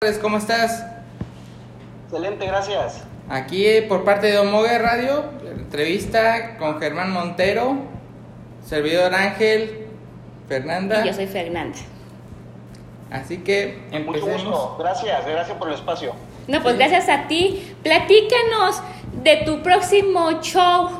tardes, ¿cómo estás? Excelente, gracias. Aquí eh, por parte de Omogue Radio, entrevista con Germán Montero, servidor Ángel, Fernanda. Y yo soy Fernanda. Así que Mucho empecemos. gusto. Gracias, gracias por el espacio. No, pues Sí. gracias a ti. Platícanos de tu próximo show.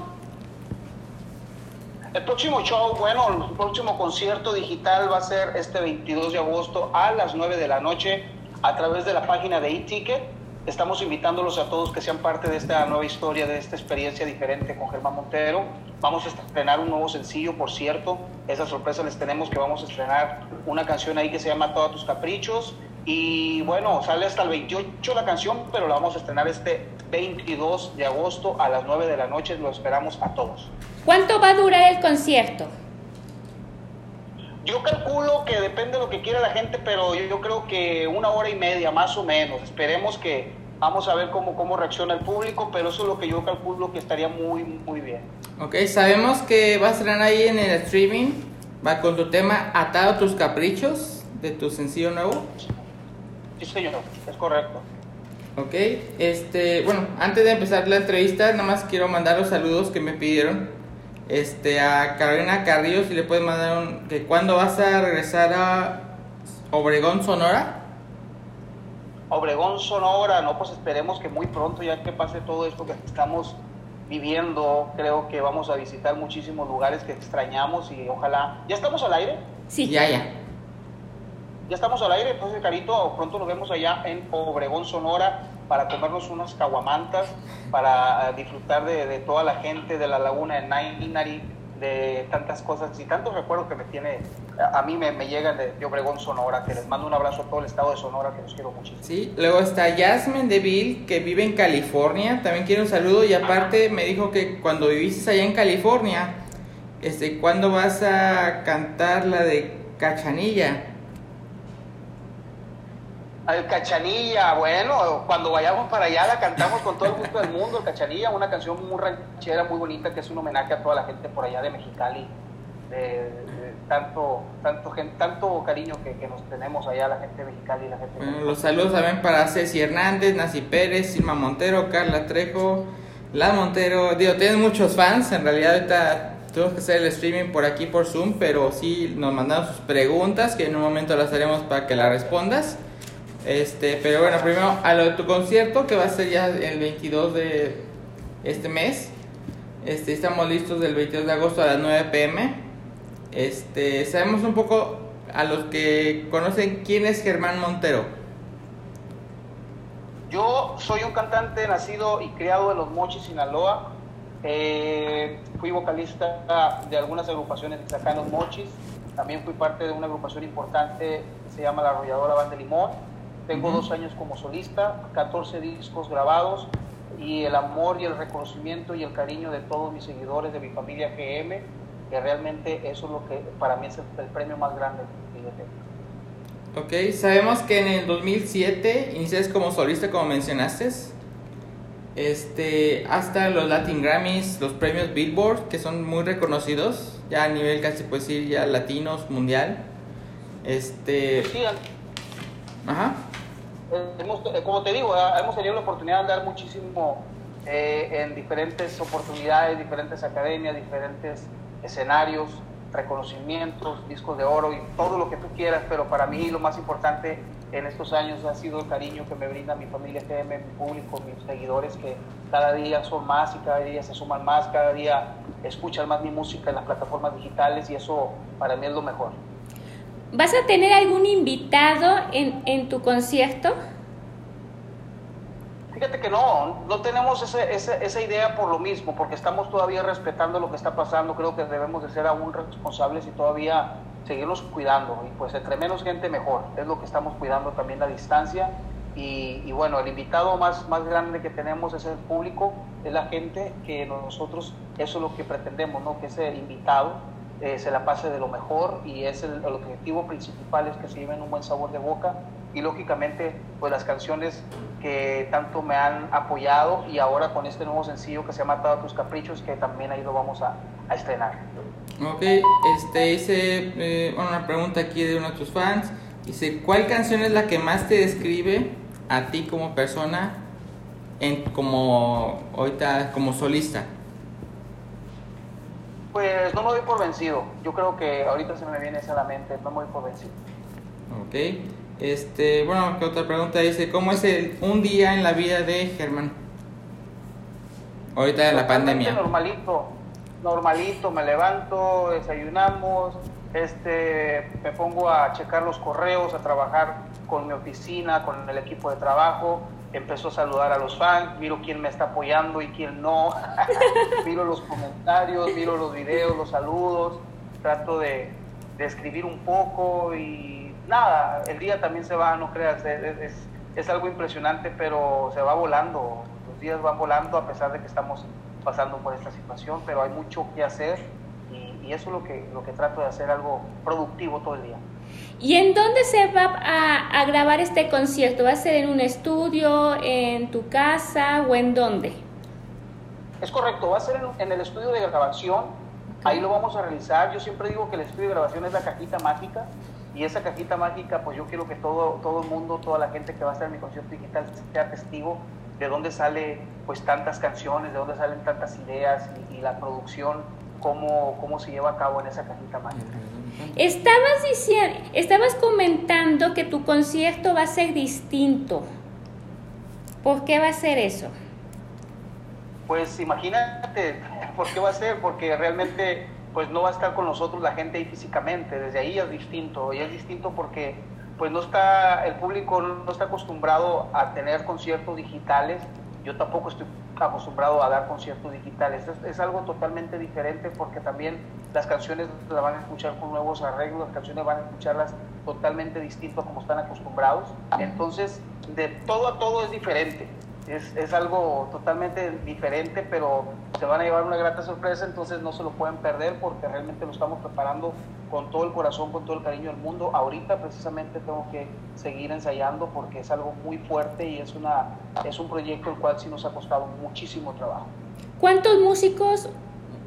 El próximo show, bueno, el próximo concierto digital va a ser este 22 de agosto a las 9 de la noche a través de la página de eTicket. Estamos invitándolos a todos que sean parte de esta nueva historia, de esta experiencia diferente con Germán Montero. Vamos a estrenar un nuevo sencillo, por cierto. Esa sorpresa les tenemos que vamos a estrenar una canción ahí que se llama Todos tus caprichos. Y bueno, sale hasta el 28 la canción, pero la vamos a estrenar este 22 de agosto a las 9 de la noche. Lo esperamos a todos. ¿Cuánto va a durar el concierto? Yo calculo que depende de lo que quiera la gente, pero yo, yo creo que una hora y media, más o menos. Esperemos que vamos a ver cómo, cómo reacciona el público, pero eso es lo que yo calculo que estaría muy, muy bien. Ok, sabemos que vas a estrenar ahí en el streaming, va con tu tema Atado a tus caprichos, de tu sencillo nuevo. Sí, señor, es correcto. Ok, este, bueno, antes de empezar la entrevista, nada más quiero mandar los saludos que me pidieron. Este, a Carolina Carrillo, si le puedes mandar un, que cuándo vas a regresar a Obregón, Sonora. Obregón, Sonora, no, pues esperemos que muy pronto, ya que pase todo esto que estamos viviendo, creo que vamos a visitar muchísimos lugares que extrañamos y ojalá. ¿Ya estamos al aire? Sí. Ya, ya. Ya estamos al aire, entonces Carito, pronto nos vemos allá en Obregón, Sonora, para comernos unas caguamantas, para eh, disfrutar de, de toda la gente de la laguna de Nainari, de tantas cosas y tantos recuerdos que me tiene, a a mí me, me llegan de, de Obregón, Sonora, que les mando un abrazo a todo el estado de Sonora, que los quiero muchísimo. Sí, luego está Jasmine Deville, que vive en California. También quiero un saludo y aparte me dijo que cuando viviste allá en California, este, ¿cuándo vas a cantar la de Cachanilla? El Cachanilla, bueno, cuando vayamos para allá la cantamos con todo el gusto del mundo, el Cachanilla, una canción muy ranchera, muy bonita, que es un homenaje a toda la gente por allá de Mexicali, de, de tanto, tanto, tanto cariño que, que nos tenemos allá, la gente de Mexicali y la gente Bueno, los saludos también para Ceci Hernández, Nancy Pérez, Silma Montero, Carla Trejo, La Montero. Digo, tienes muchos fans. En realidad, ahorita tenemos que hacer el streaming por aquí por Zoom, pero sí nos mandaron sus preguntas que en un momento las haremos para que las respondas. Este, pero bueno, primero a lo de tu concierto que va a ser ya el 22 de este mes. Este, estamos listos del 22 de agosto a las 9 pm. Este, sabemos un poco a los que conocen quién es Germán Montero. Yo soy un cantante nacido y criado en Los Mochis, Sinaloa. Eh, fui vocalista de algunas agrupaciones acá en Los Mochis. También fui parte de una agrupación importante que se llama La Arrolladora Banda de Limón. Tengo Ujú. dos años como solista, 14 discos grabados y el amor y el reconocimiento y el cariño de todos mis seguidores, de mi familia GM, que realmente eso es lo que para mí es el, el premio más grande. fíjate. Ok, sabemos que en el 2007 iniciaste como solista, como mencionaste. Este, hasta los Latin Grammys, los premios Billboard, que son muy reconocidos, ya a nivel casi puedes decir ya latinos, mundial. Este, Sí, ajá. Hemos- eh, como te digo, ah, hemos tenido la oportunidad de andar muchísimo eh, en diferentes oportunidades, diferentes academias, diferentes escenarios, reconocimientos, discos de oro y todo lo que tú quieras, pero para mí lo más importante en estos años ha sido el cariño que me brinda mi familia GM, mi público, mis seguidores, que cada día son más y cada día se suman más, cada día escuchan más mi música en las plataformas digitales y eso para mí es lo mejor. ¿Vas a tener algún invitado en, en tu concierto? Fíjate que no, no tenemos ese, ese- esa idea por lo mismo, porque estamos todavía respetando lo que está pasando. Creo que debemos de ser aún responsables y todavía seguirnos cuidando. Y pues entre menos gente mejor. Es lo que estamos cuidando también la distancia. Y, y bueno, el invitado más, más grande que tenemos es el público, es la gente que nosotros, eso es lo que pretendemos, ¿no? Que ese invitado eh, se la pase de lo mejor y es el, el objetivo principal es que se lleven un buen sabor de boca y lógicamente pues las canciones que tanto me han apoyado y ahora con este nuevo sencillo que se llama Atado a tus caprichos que también ahí lo vamos a, a estrenar. Ok, este hice eh, una pregunta aquí de uno de tus fans. Dice, ¿cuál canción es la que más te describe a ti como persona, en, como ahorita como solista? Pues no me doy por vencido. Yo creo que ahorita se me viene esa a la mente, no me doy por vencido. Ok. Este, bueno, ¿qué otra pregunta dice? ¿Cómo es el, un día en la vida de Germán? Ahorita en la pandemia. Normalito, normalito, me levanto, desayunamos, este, me pongo a checar los correos, a trabajar con mi oficina, con el equipo de trabajo, empezó a saludar a los fans, miro quién me está apoyando y quién no, miro los comentarios, miro los videos, los saludos, trato de, escribir un poco y nada, el día también se va, no creas, es, es, algo impresionante, pero se va volando, los días van volando a pesar de que estamos pasando por esta situación, pero hay mucho que hacer y, y eso es lo que, lo que trato de hacer, algo productivo todo el día. ¿Y en dónde se va a, grabar este concierto? ¿Va a ser en un estudio, en tu casa o en dónde? Es correcto, va a ser en, el estudio de grabación. Ahí lo vamos a realizar. Yo siempre digo que el estudio de grabación es la cajita mágica y esa cajita mágica, pues yo quiero que todo, todo el mundo, toda la gente que va a estar en mi concierto digital sea testigo de dónde sale pues tantas canciones, de dónde salen tantas ideas y, la producción, cómo, cómo se lleva a cabo en esa cajita mágica. Estabas diciendo, estabas comentando que tu concierto va a ser distinto. ¿Por qué va a ser eso? Pues imagínate, ¿por qué va a ser? Porque realmente pues no va a estar con nosotros la gente ahí físicamente, desde ahí es distinto, y es distinto porque pues no está, el público no está acostumbrado a tener conciertos digitales, yo tampoco estoy acostumbrado a dar conciertos digitales. Es, algo totalmente diferente porque también las canciones las van a escuchar con nuevos arreglos, las canciones van a escucharlas totalmente distinto a como están acostumbrados. Entonces, de todo a todo es diferente es, es, algo totalmente diferente, pero se van a llevar una grata sorpresa, entonces no se lo pueden perder porque realmente lo estamos preparando con todo el corazón, con todo el cariño del mundo. Ahorita precisamente tengo que seguir ensayando porque es algo muy fuerte y es, una, es un proyecto el cual sí nos ha costado muchísimo trabajo. ¿Cuántos músicos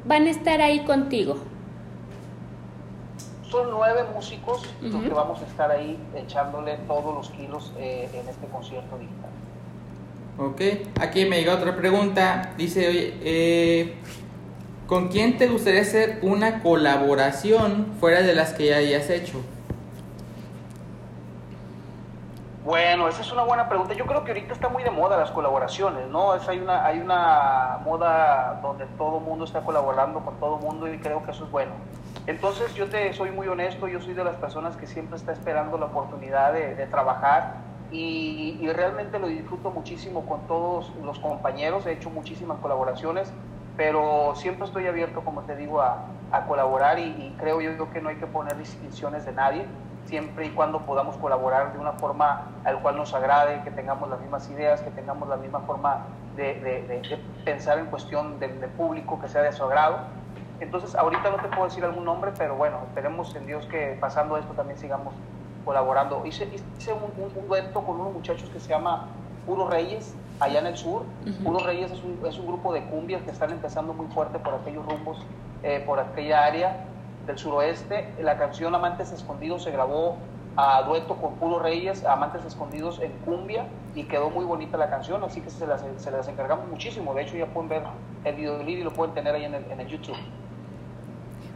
van a estar ahí contigo? Son nueve músicos los que vamos a estar ahí echándole todos los kilos eh, en este concierto digital. Ok, aquí me llega otra pregunta. Dice, oye, eh, ¿con quién te gustaría hacer una colaboración fuera de las que ya hayas hecho? Bueno, esa es una buena pregunta. Yo creo que ahorita está muy de moda las colaboraciones, ¿no? Es, hay, una, hay una moda donde todo el mundo está colaborando con todo el mundo y creo que eso es bueno. Entonces yo te soy muy honesto, yo soy de las personas que siempre está esperando la oportunidad de, de trabajar y, realmente lo disfruto muchísimo con todos los compañeros, he hecho muchísimas colaboraciones, pero siempre estoy abierto, como te digo, a, colaborar y, creo yo que no hay que poner distinciones de nadie, siempre y cuando podamos colaborar de una forma al cual nos agrade, que tengamos las mismas ideas, que tengamos la misma forma de, pensar en cuestión del, público, que sea de su agrado. Entonces, ahorita no te puedo decir algún nombre, pero bueno, esperemos en Dios que pasando esto también sigamos colaborando. Hice, hice un, un, dueto con unos muchachos que se llama Puro Reyes, allá en el sur. Puro Reyes es un, es un, grupo de cumbias que están empezando muy fuerte por aquellos rumbos, eh, por aquella área del suroeste. La canción Amantes Escondidos se grabó a dueto con Puro Reyes, Amantes Escondidos en cumbia, y quedó muy bonita la canción, así que se las, se las encargamos muchísimo. De hecho, ya pueden ver el video y lo pueden tener ahí en el, en el YouTube.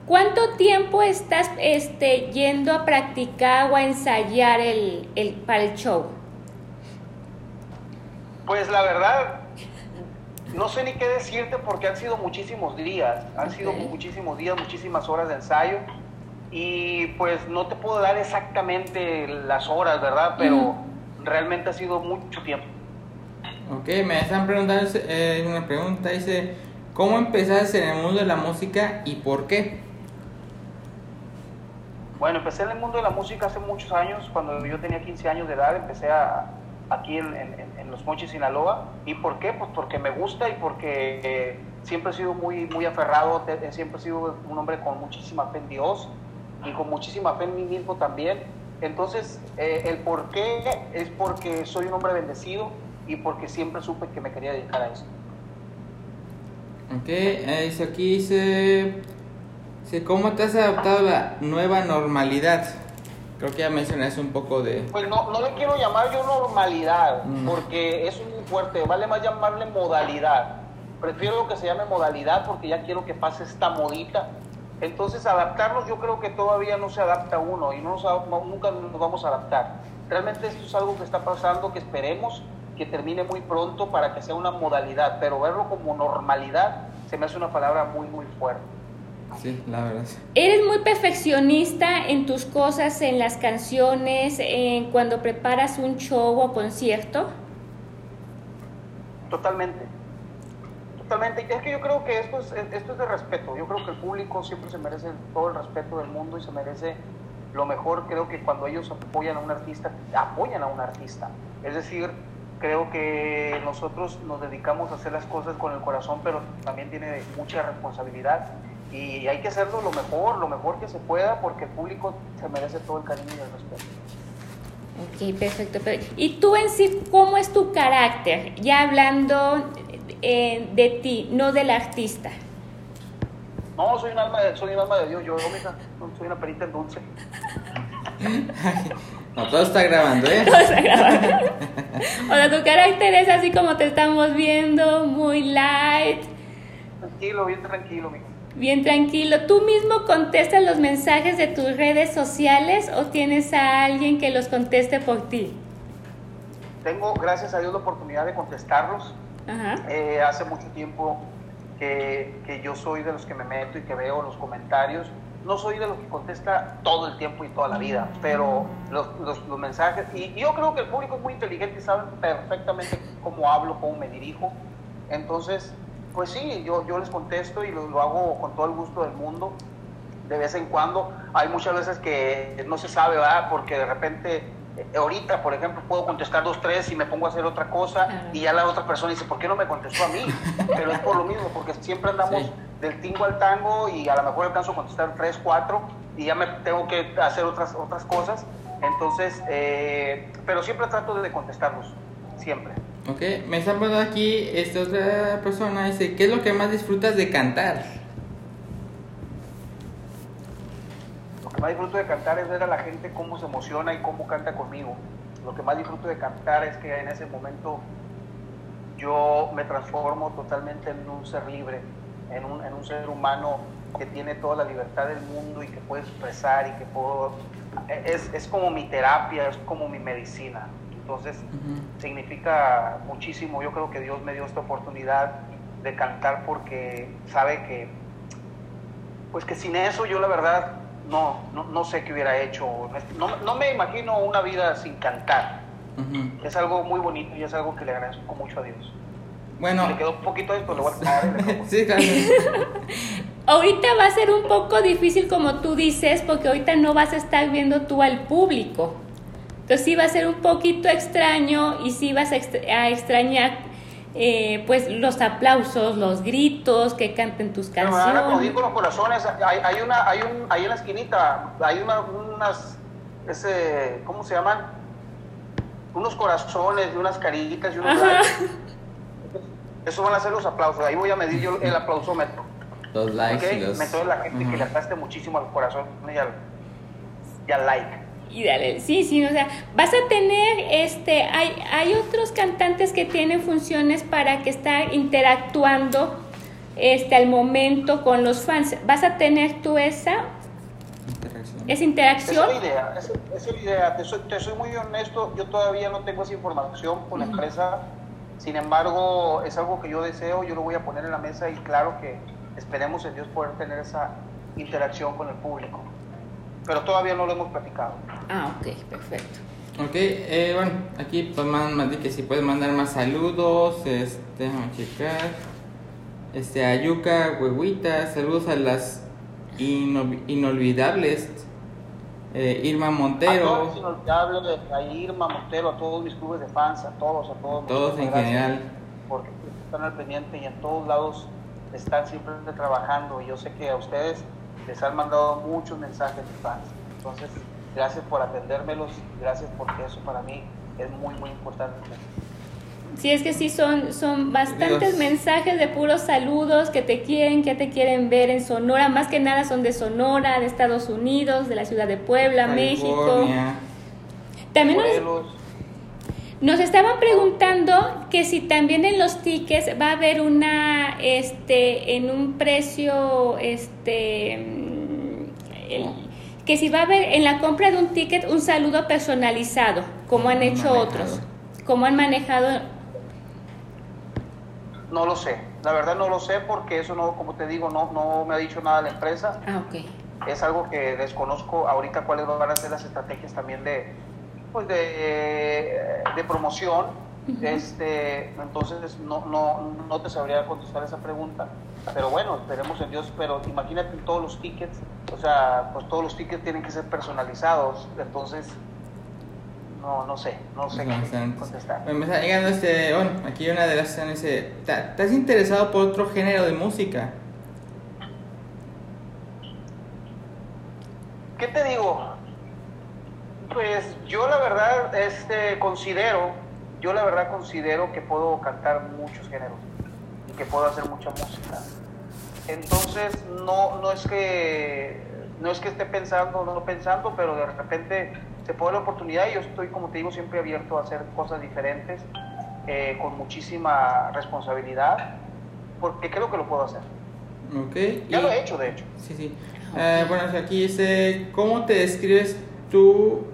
¿Cuánto tiempo estás este, yendo a practicar o a ensayar el, el, para el show? Pues la verdad, no sé ni qué decirte porque han sido muchísimos días, han sido muchísimos días, muchísimas horas de ensayo y pues no te puedo dar exactamente las horas, ¿verdad? Pero realmente ha sido mucho tiempo. Ok, me están preguntando eh, una pregunta, dice, ¿cómo empezaste en el mundo de la música y por qué? Bueno, empecé en el mundo de la música hace muchos años, cuando yo tenía 15 años de edad, empecé aquí en, Los Mochis, Sinaloa. ¿Y por qué? Pues porque me gusta y porque eh, siempre he sido muy, muy aferrado, siempre he sido un hombre con muchísima fe en Dios y con muchísima fe en mí mismo también. Entonces, eh, el por qué es porque soy un hombre bendecido y porque siempre supe que me quería dedicar a eso. Ok, dice aquí, dice... ¿Cómo te has adaptado a la nueva normalidad? Creo que ya mencionaste un poco de... Pues no, no le quiero llamar yo normalidad, Mm. porque es muy fuerte, vale más llamarle modalidad. Prefiero que se llame modalidad porque ya quiero que pase esta modita. Entonces adaptarnos yo creo que todavía no se adapta uno y no no- nunca nos vamos a adaptar. Realmente esto es algo que está pasando, que esperemos que termine muy pronto para que sea una modalidad, pero verlo como normalidad se me hace una palabra muy, muy fuerte. Sí, la verdad. sí. ¿Eres muy perfeccionista en tus cosas, en las canciones, en cuando preparas un show o concierto? Totalmente. Totalmente. Es que yo creo que esto es, esto es de respeto. Yo creo que el público siempre se merece todo el respeto del mundo y se merece lo mejor. Creo que cuando ellos apoyan a un artista, apoyan a un artista. Es decir, creo que nosotros nos dedicamos a hacer las cosas con el corazón, pero también tiene mucha responsabilidad. Y hay que hacerlo lo mejor, lo mejor que se pueda, porque el público se merece todo el cariño y el respeto. Ok, perfecto. pero- ¿Y tú en sí, cómo es tu carácter? Ya hablando eh, de ti, no del artista. No, soy un alma de, soy un alma de Dios, yo, mija, no soy una perita en dulce. No, todo está grabando, ¿eh? Todo está grabado. o sea, tu carácter es así como te estamos viendo, muy light, Tranquilo, bien tranquilo, mijo. Bien tranquilo. ¿Tú mismo contestas los mensajes de tus redes sociales o tienes a alguien que los conteste por ti? Tengo, gracias a Dios, la oportunidad de contestarlos. Ajá. Eh, hace mucho tiempo que, que yo soy de los que me meto y que veo los comentarios. No soy de los que contesta todo el tiempo y toda la vida, pero los, los- los mensajes, y yo creo que el público es muy inteligente y saben perfectamente cómo hablo, cómo me dirijo. Entonces, pues sí, yo, yo les contesto y lo, lo hago con todo el gusto del mundo. De vez en cuando, hay muchas veces que no se sabe, ¿verdad? Porque de repente, eh, ahorita, por ejemplo, puedo contestar dos, tres y me pongo a hacer otra cosa y ya la otra persona dice, ¿por qué no me contestó a mí? Pero es por lo mismo, porque siempre andamos Sí. del tingo al tango y a lo mejor alcanzo a contestar tres, cuatro y ya me tengo que hacer otras, otras cosas. Entonces, eh, pero siempre trato de contestarlos, siempre. Ok, me está hablando aquí esta otra persona, dice, ¿qué es lo que más disfrutas de cantar? Lo que más disfruto de cantar es ver a la gente cómo se emociona y cómo canta conmigo. Lo que más disfruto de cantar es que en ese momento yo me transformo totalmente en un ser libre, en un, en un ser humano que tiene toda la libertad del mundo y que puede expresar y que puedo... Es, es como mi terapia, es como mi medicina. Entonces significa muchísimo. Yo creo que Dios me dio esta oportunidad de cantar porque sabe que, pues que sin eso yo la verdad no, no, no sé qué hubiera hecho. No, no me imagino una vida sin cantar. Es algo muy bonito y es algo que le agradezco mucho a Dios. Bueno, Le quedó un poquito de esto, le voy a sí, claro. Ahorita va a ser un poco difícil como tú dices, porque ahorita no vas a estar viendo tú al público. Entonces sí va a ser un poquito extraño y sí vas a, extra- a extrañar eh, pues los aplausos, los gritos, que canten tus Pero me van a aplaudir canciones. con los corazones. Hay, hay una, hay un, ahí en la esquinita, hay una, unas, ese, ¿cómo se llaman? Unos corazones y unas caritas y unos. Esos van a ser los aplausos. Ahí voy a medir yo el aplausómetro. Los likes y ¿ok? los... Me toda la gente que Ujú. le aplaste muchísimo al corazón y al, y al like. Y dale, sí, sí, o sea, vas a tener, este, hay, hay otros cantantes que tienen funciones para que estar interactuando, este, al momento con los fans. ¿Vas a tener tú esa, Interacción. esa Esa interacción? es la idea, esa, esa es la idea. Te soy, te soy muy honesto, yo todavía no tengo esa información con la empresa. Sin embargo, es algo que yo deseo, yo lo voy a poner en la mesa y claro que esperemos en Dios poder tener esa interacción con el público. Pero todavía no lo hemos platicado. Ah, ok, perfecto. Ok, eh, bueno, aquí pues man- que si puedes mandar más saludos, este, déjame checar. Este, a Yuka, Huehuita, saludos a las ino- inolvidables. eh, Irma A todos Montero, inolvidables, a Irma Montero, a todos mis clubes de fans, a todos, a todos. todos en general. Porque están al pendiente y en todos lados están siempre trabajando. Y yo sé que a ustedes les han mandado muchos mensajes de fans. Entonces, gracias por atendérmelos, gracias porque eso para mí es muy, muy importante. Sí, es que sí, son, son bastantes Dios. mensajes de puros saludos que te quieren, que te quieren ver en Sonora. Más que nada son de Sonora, de Estados Unidos, de la ciudad de Puebla, México. California. También nos, Morelos. nos estaban preguntando que si también en los tickets va a haber una, este, en un precio, este, mm, el- que si va a haber en la compra de un ticket un saludo personalizado, como han hecho manejado. otros, como han manejado. No lo sé, la verdad no lo sé porque eso no, como te digo, no, no me ha dicho nada la empresa. Ah, ok. Es algo que desconozco ahorita cuáles van a ser las estrategias también de, pues de, de promoción. este, entonces no, no, no te sabría contestar esa pregunta. Pero bueno, esperemos en Dios. Pero imagínate todos los tickets, o sea, pues todos los tickets tienen que ser personalizados. Entonces, no, no sé, no sé qué contestar. Me está llegando este, bueno, aquí una de las dice, "¿Ta- ¿estás interesado por otro género de música? ¿Qué te digo? Pues yo la verdad este, considero, yo la verdad considero que puedo cantar muchos géneros y que puedo hacer mucha música. Entonces no, no es que no es que esté pensando, no pensando, pero de repente se puede la oportunidad y yo estoy, como te digo, siempre abierto a hacer cosas diferentes, eh, con muchísima responsabilidad, porque creo que lo puedo hacer. Ok. Ya y- lo he hecho, de hecho. Sí, sí. Eh, bueno, aquí dice, ¿cómo te describes tú?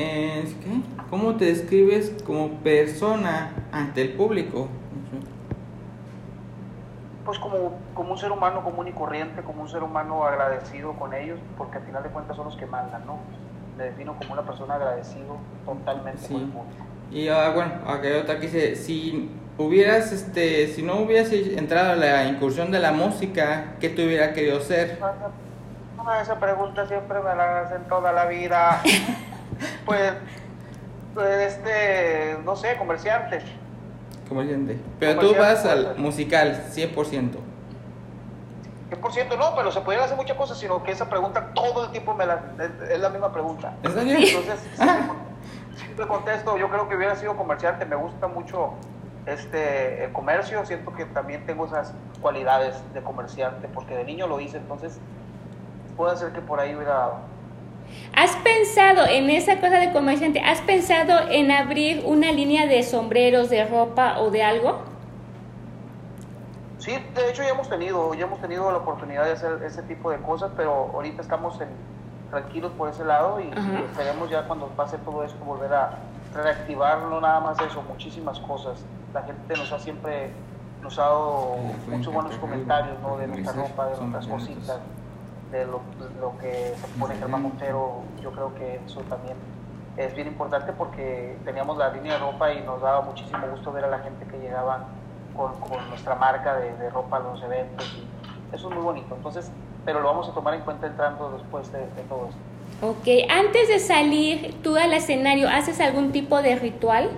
Eh, ¿qué? ¿Cómo te describes como persona ante el público? pues como, como un ser humano común y corriente, como un ser humano agradecido con ellos, porque al final de cuentas son los que mandan, ¿no? Me defino como una persona agradecido totalmente Sí. con el público. Y ah, bueno, acá que dice, si hubieras, este, si no hubieras entrado a la incursión de la música, ¿qué te hubiera querido ser? Esa pregunta siempre me la hacen toda la vida. pues, pues, este, no sé, comerciante. Comerciante. Pero tú vas al comercial. musical, 100%. Que por cierto, no, pero se pudieran hacer muchas cosas, sino que esa pregunta todo el tiempo me la, es, es la misma pregunta. ¿En serio? Entonces, siempre, siempre contesto, yo creo que hubiera sido comerciante, me gusta mucho este el comercio, siento que también tengo esas cualidades de comerciante, porque de niño lo hice, entonces puede ser que por ahí hubiera. ¿Has pensado en esa cosa de comerciante? ¿Has pensado en abrir una línea de sombreros, de ropa o de algo? Sí, de hecho ya hemos tenido, ya hemos tenido la oportunidad de hacer ese tipo de cosas, pero ahorita estamos en- tranquilos por ese lado y, y esperemos ya cuando pase todo esto volver a reactivar, no nada más eso, muchísimas cosas. La gente nos ha siempre, nos ha dado muchos buenos comentarios, ¿no? De nuestra ropa, de nuestras cositas, de lo, lo que se pone Germán Montero, yo creo que eso también es bien importante porque teníamos la línea de ropa y nos daba muchísimo gusto ver a la gente que llegaba con, con nuestra marca de, de ropa a los eventos y eso es muy bonito. Entonces, pero lo vamos a tomar en cuenta entrando después de, de todo esto. Ok, antes de salir tú al escenario, ¿haces algún tipo de ritual?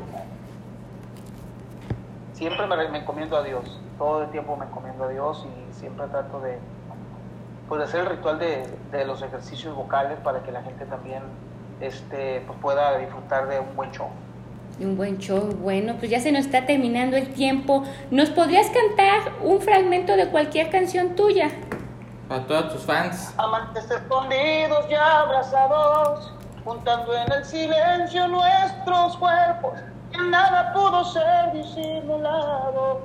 Siempre me, me encomiendo a Dios, todo el tiempo me encomiendo a Dios y siempre trato de, pues, hacer el ritual de, de los ejercicios vocales para que la gente también este, pues, pueda disfrutar de un buen show. De Un buen show, bueno, pues ya se nos está terminando el tiempo. ¿Nos podrías cantar un fragmento de cualquier canción tuya? Para todos tus fans. Amantes escondidos y abrazados, juntando en el silencio nuestros cuerpos, que nada pudo ser disimulado,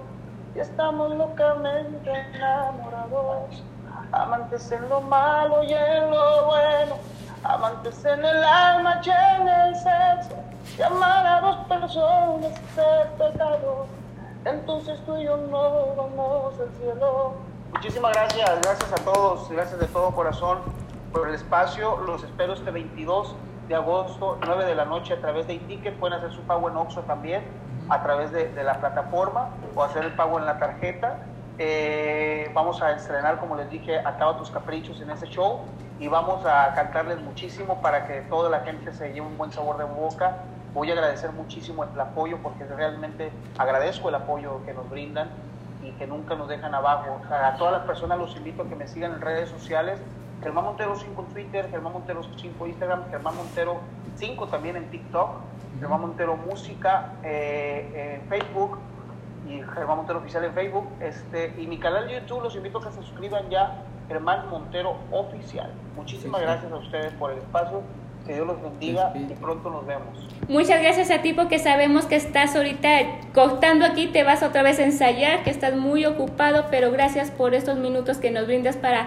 y estamos locamente enamorados. Amantes en lo malo y en lo bueno, amantes en el alma y en el sexo, y amar a dos personas es pecado. Entonces tú y yo no vamos al cielo. Muchísimas gracias, gracias a todos, gracias de todo corazón por el espacio. Los espero este 22 de agosto, 9 de la noche a través de iTicket. Pueden hacer su pago en Oxxo también a través de, de la plataforma o hacer el pago en la tarjeta. Eh, vamos a estrenar, como les dije, Acaba tus caprichos en ese show y vamos a cantarles muchísimo para que toda la gente se lleve un buen sabor de boca. Voy a agradecer muchísimo el apoyo porque realmente agradezco el apoyo que nos brindan y que nunca nos dejan abajo. A todas las personas los invito a que me sigan en redes sociales. Germán Montero 5 en Twitter, Germán Montero 5 en Instagram, Germán Montero 5 también en TikTok. Germán Montero Música eh, en Facebook y Germán Montero Oficial en Facebook. Este, y mi canal de YouTube los invito a que se suscriban ya, Germán Montero Oficial. Muchísimas Sí, sí. gracias a ustedes por el espacio. Que Dios los bendiga Sí, sí. y pronto nos vemos. Muchas gracias a ti porque sabemos que estás ahorita cortando aquí, te vas otra vez a ensayar, que estás muy ocupado, pero gracias por estos minutos que nos brindas para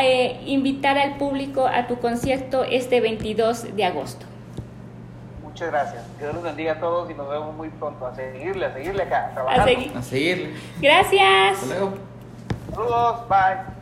eh, invitar al público a tu concierto este 22 de agosto. Muchas gracias. Que Dios los bendiga a todos y nos vemos muy pronto. A seguirle, a seguirle acá, a trabajar. A seguir. A seguirle. Gracias. Hasta luego. Saludos, bye.